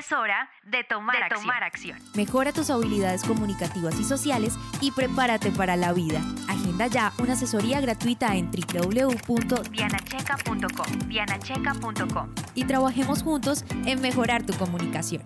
Es hora de tomar, acción. Mejora tus habilidades comunicativas y sociales y prepárate para la vida. Agenda ya una asesoría gratuita en www.dianacheca.com. Dianacheca.com. Y trabajemos juntos en mejorar tu comunicación.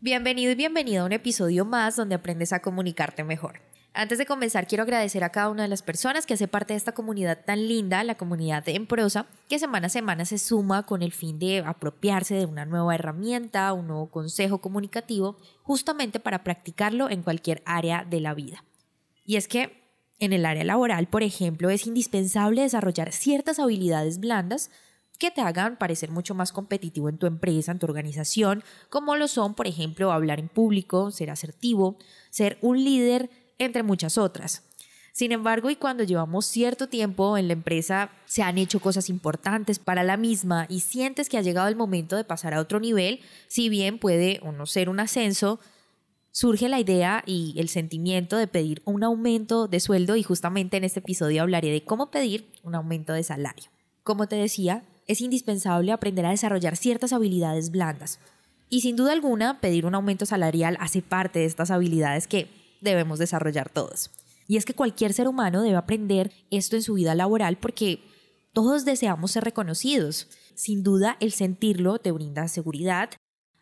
Bienvenido y bienvenido a un episodio más donde aprendes a comunicarte mejor. Antes de comenzar, quiero agradecer a cada una de las personas que hace parte de esta comunidad tan linda, la comunidad de En Prosa, que semana a semana se suma con el fin de apropiarse de una nueva herramienta, un nuevo consejo comunicativo, justamente para practicarlo en cualquier área de la vida. Y es que en el área laboral, por ejemplo, es indispensable desarrollar ciertas habilidades blandas que te hagan parecer mucho más competitivo en tu empresa, en tu organización, como lo son, por ejemplo, hablar en público, ser asertivo, ser un líder entre muchas otras. Sin embargo, y cuando llevamos cierto tiempo en la empresa, se han hecho cosas importantes para la misma y sientes que ha llegado el momento de pasar a otro nivel, si bien puede o no ser un ascenso, surge la idea y el sentimiento de pedir un aumento de sueldo y justamente en este episodio hablaré de cómo pedir un aumento de salario. Como te decía, es indispensable aprender a desarrollar ciertas habilidades blandas. Y sin duda alguna, pedir un aumento salarial hace parte de estas habilidades que debemos desarrollar todos. Y es que cualquier ser humano debe aprender esto en su vida laboral porque todos deseamos ser reconocidos. Sin duda, el sentirlo te brinda seguridad,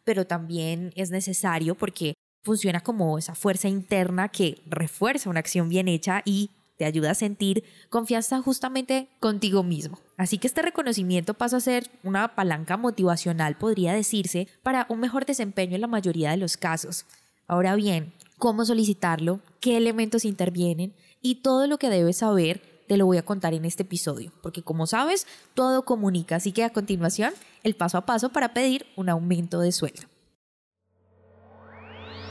pero también es necesario porque funciona como esa fuerza interna que refuerza una acción bien hecha y te ayuda a sentir confianza justamente contigo mismo. Así que este reconocimiento pasa a ser una palanca motivacional, podría decirse, para un mejor desempeño en la mayoría de los casos. Ahora bien, cómo solicitarlo, qué elementos intervienen y todo lo que debes saber te lo voy a contar en este episodio, porque como sabes, todo comunica, así que a continuación, el paso a paso para pedir un aumento de sueldo.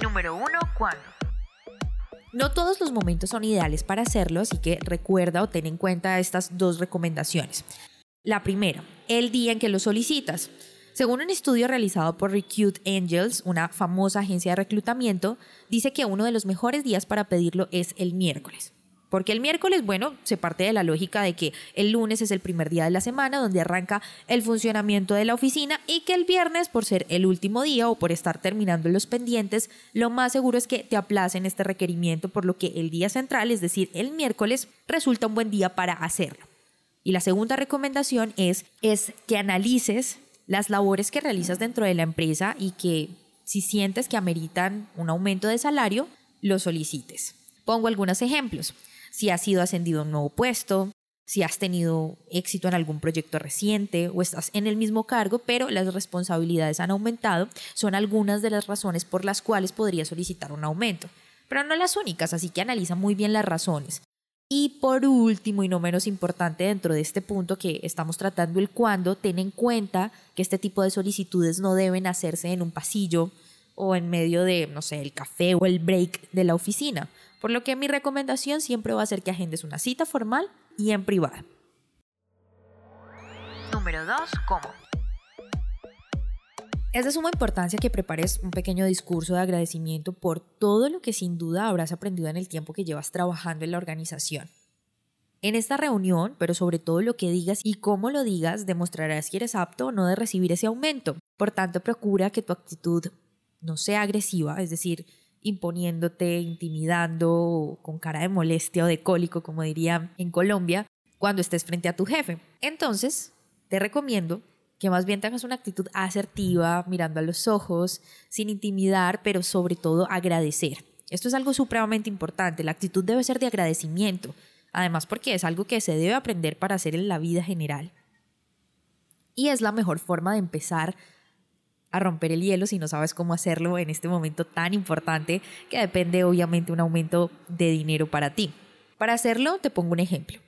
Número 1. ¿Cuándo? No todos los momentos son ideales para hacerlo, así que recuerda o ten en cuenta estas dos recomendaciones. La primera, el día en que lo solicitas. Según un estudio realizado por Recruit Angels, una famosa agencia de reclutamiento, dice que uno de los mejores días para pedirlo es el miércoles. Porque el miércoles, bueno, se parte de la lógica de que el lunes es el primer día de la semana donde arranca el funcionamiento de la oficina y que el viernes, por ser el último día o por estar terminando los pendientes, lo más seguro es que te aplacen este requerimiento, por lo que el día central, es decir, el miércoles, resulta un buen día para hacerlo. Y la segunda recomendación es, es que analices las labores que realizas dentro de la empresa y que si sientes que ameritan un aumento de salario, lo solicites. Pongo algunos ejemplos. Si has sido ascendido a un nuevo puesto, si has tenido éxito en algún proyecto reciente o estás en el mismo cargo, pero las responsabilidades han aumentado, son algunas de las razones por las cuales podrías solicitar un aumento. Pero no las únicas, así que analiza muy bien las razones. Y por último y no menos importante dentro de este punto que estamos tratando el cuándo, ten en cuenta que este tipo de solicitudes no deben hacerse en un pasillo o en medio de, no sé, el café o el break de la oficina. Por lo que mi recomendación siempre va a ser que agendes una cita formal y en privada. Número 2. ¿Cómo? Es de suma importancia que prepares un pequeño discurso de agradecimiento por todo lo que sin duda habrás aprendido en el tiempo que llevas trabajando en la organización. En esta reunión, pero sobre todo lo que digas y cómo lo digas, demostrarás si eres apto o no de recibir ese aumento. Por tanto, procura que tu actitud no sea agresiva, es decir, imponiéndote, intimidando, con cara de molestia o de cólico, como diría en Colombia, cuando estés frente a tu jefe. Entonces, te recomiendo que más bien tengas una actitud asertiva, mirando a los ojos, sin intimidar, pero sobre todo agradecer. Esto es algo supremamente importante, la actitud debe ser de agradecimiento, además porque es algo que se debe aprender para hacer en la vida general. Y es la mejor forma de empezar a romper el hielo si no sabes cómo hacerlo en este momento tan importante que depende obviamente un aumento de dinero para ti. Para hacerlo te pongo un ejemplo.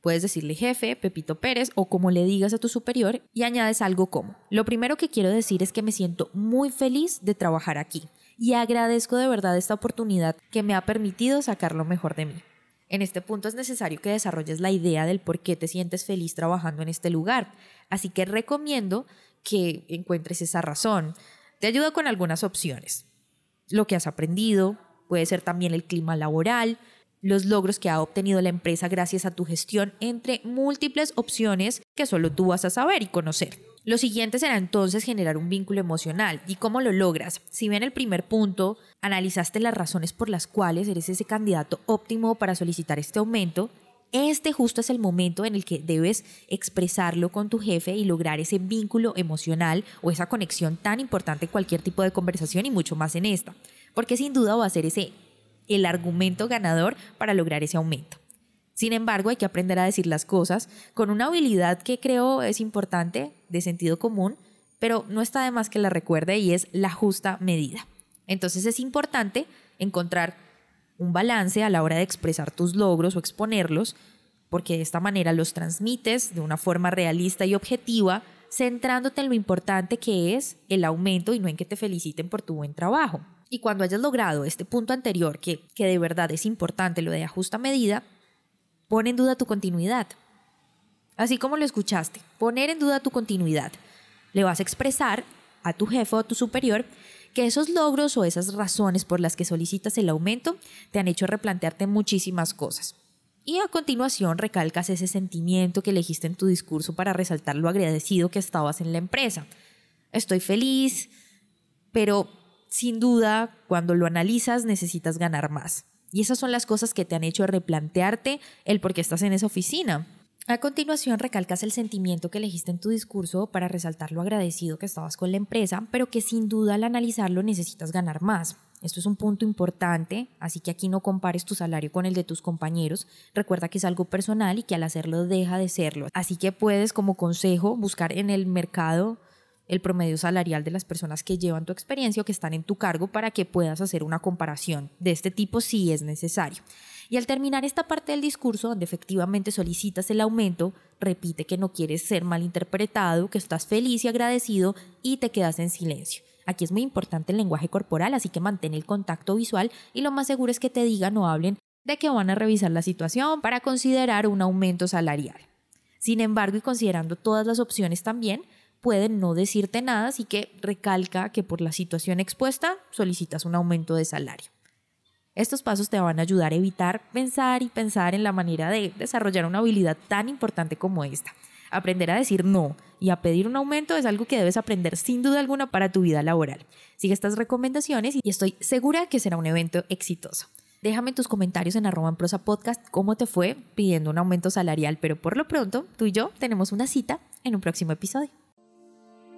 Puedes decirle jefe, Pepito Pérez o como le digas a tu superior y añades algo como, lo primero que quiero decir es que me siento muy feliz de trabajar aquí y agradezco de verdad esta oportunidad que me ha permitido sacar lo mejor de mí. En este punto es necesario que desarrolles la idea del por qué te sientes feliz trabajando en este lugar, así que recomiendo que encuentres esa razón. Te ayuda con algunas opciones. Lo que has aprendido, puede ser también el clima laboral, los logros que ha obtenido la empresa gracias a tu gestión, entre múltiples opciones que solo tú vas a saber y conocer. Lo siguiente será entonces generar un vínculo emocional. ¿Y cómo lo logras? Si bien el primer punto analizaste las razones por las cuales eres ese candidato óptimo para solicitar este aumento, este justo es el momento en el que debes expresarlo con tu jefe y lograr ese vínculo emocional o esa conexión tan importante en cualquier tipo de conversación y mucho más en esta, porque sin duda va a ser ese el argumento ganador para lograr ese aumento. Sin embargo, hay que aprender a decir las cosas con una habilidad que creo es importante, de sentido común, pero no está de más que la recuerde y es la justa medida. Entonces es importante encontrar un balance a la hora de expresar tus logros o exponerlos, porque de esta manera los transmites de una forma realista y objetiva, centrándote en lo importante que es el aumento y no en que te feliciten por tu buen trabajo. Y cuando hayas logrado este punto anterior, que, que de verdad es importante, lo de justa medida, pon en duda tu continuidad. Así como lo escuchaste, poner en duda tu continuidad. Le vas a expresar a tu jefe o a tu superior que esos logros o esas razones por las que solicitas el aumento te han hecho replantearte muchísimas cosas. Y a continuación recalcas ese sentimiento que elegiste en tu discurso para resaltar lo agradecido que estabas en la empresa. Estoy feliz, pero sin duda, cuando lo analizas, necesitas ganar más. Y esas son las cosas que te han hecho replantearte el por qué estás en esa oficina. A continuación, recalcas el sentimiento que elegiste en tu discurso para resaltar lo agradecido que estabas con la empresa, pero que sin duda al analizarlo necesitas ganar más. Esto es un punto importante, así que aquí no compares tu salario con el de tus compañeros. Recuerda que es algo personal y que al hacerlo deja de serlo. Así que puedes como consejo buscar en el mercado el promedio salarial de las personas que llevan tu experiencia o que están en tu cargo para que puedas hacer una comparación de este tipo si es necesario. Y al terminar esta parte del discurso, donde efectivamente solicitas el aumento, repite que no quieres ser malinterpretado, que estás feliz y agradecido y te quedas en silencio. Aquí es muy importante el lenguaje corporal, así que mantén el contacto visual y lo más seguro es que te digan o hablen de que van a revisar la situación para considerar un aumento salarial. Sin embargo, y considerando todas las opciones también, pueden no decirte nada, así que recalca que por la situación expuesta solicitas un aumento de salario. Estos pasos te van a ayudar a evitar pensar y pensar en la manera de desarrollar una habilidad tan importante como esta. Aprender a decir no y a pedir un aumento es algo que debes aprender sin duda alguna para tu vida laboral. Sigue estas recomendaciones y estoy segura que será un evento exitoso. Déjame tus comentarios en arroba en prosa podcast cómo te fue pidiendo un aumento salarial, pero por lo pronto tú y yo tenemos una cita en un próximo episodio.